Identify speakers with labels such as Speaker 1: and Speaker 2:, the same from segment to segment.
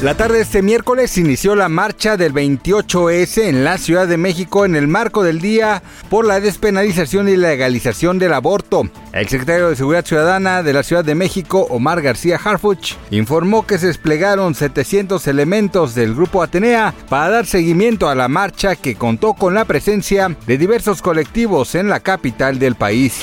Speaker 1: La tarde de este miércoles inició la marcha del 28S en la Ciudad de México en el marco del Día por la Despenalización y Legalización del Aborto. El secretario de Seguridad Ciudadana de la Ciudad de México, Omar García Harfuch, informó que se desplegaron 700 elementos del Grupo Atenea para dar seguimiento a la marcha que contó con la presencia de diversos colectivos en la capital del país.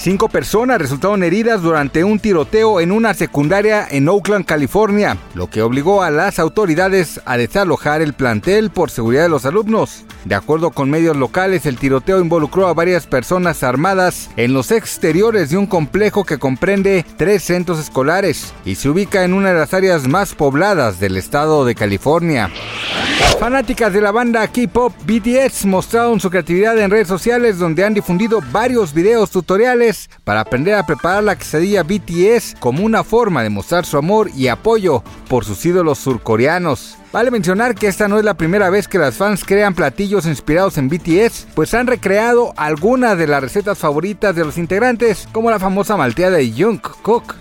Speaker 1: Cinco personas resultaron heridas durante un tiroteo en una secundaria en Oakland, California, lo que obligó a las autoridades a desalojar el plantel por seguridad de los alumnos. De acuerdo con medios locales, el tiroteo involucró a varias personas armadas en los exteriores de un complejo que comprende tres centros escolares y se ubica en una de las áreas más pobladas del estado de California. Fanáticas de la banda K-pop BTS mostraron su creatividad en redes sociales donde han difundido varios videos tutoriales para aprender a preparar la quesadilla BTS como una forma de mostrar su amor y apoyo por sus ídolos surcoreanos. Vale mencionar que esta no es la primera vez que las fans crean platillos inspirados en BTS, pues han recreado algunas de las recetas favoritas de los integrantes, como la famosa malteada de Jungkook.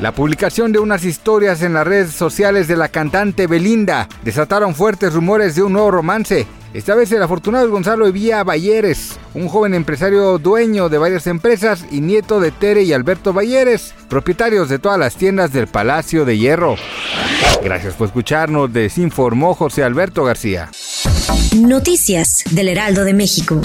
Speaker 1: La publicación de unas historias en las redes sociales de la cantante Belinda desataron fuertes rumores de un nuevo romance. Esta vez el afortunado es Gonzalo Evía Bayeres, un joven empresario dueño de varias empresas y nieto de Tere y Alberto Bayeres, propietarios de todas las tiendas del Palacio de Hierro. Gracias por escucharnos, desinformó José Alberto García.
Speaker 2: Noticias del Heraldo de México.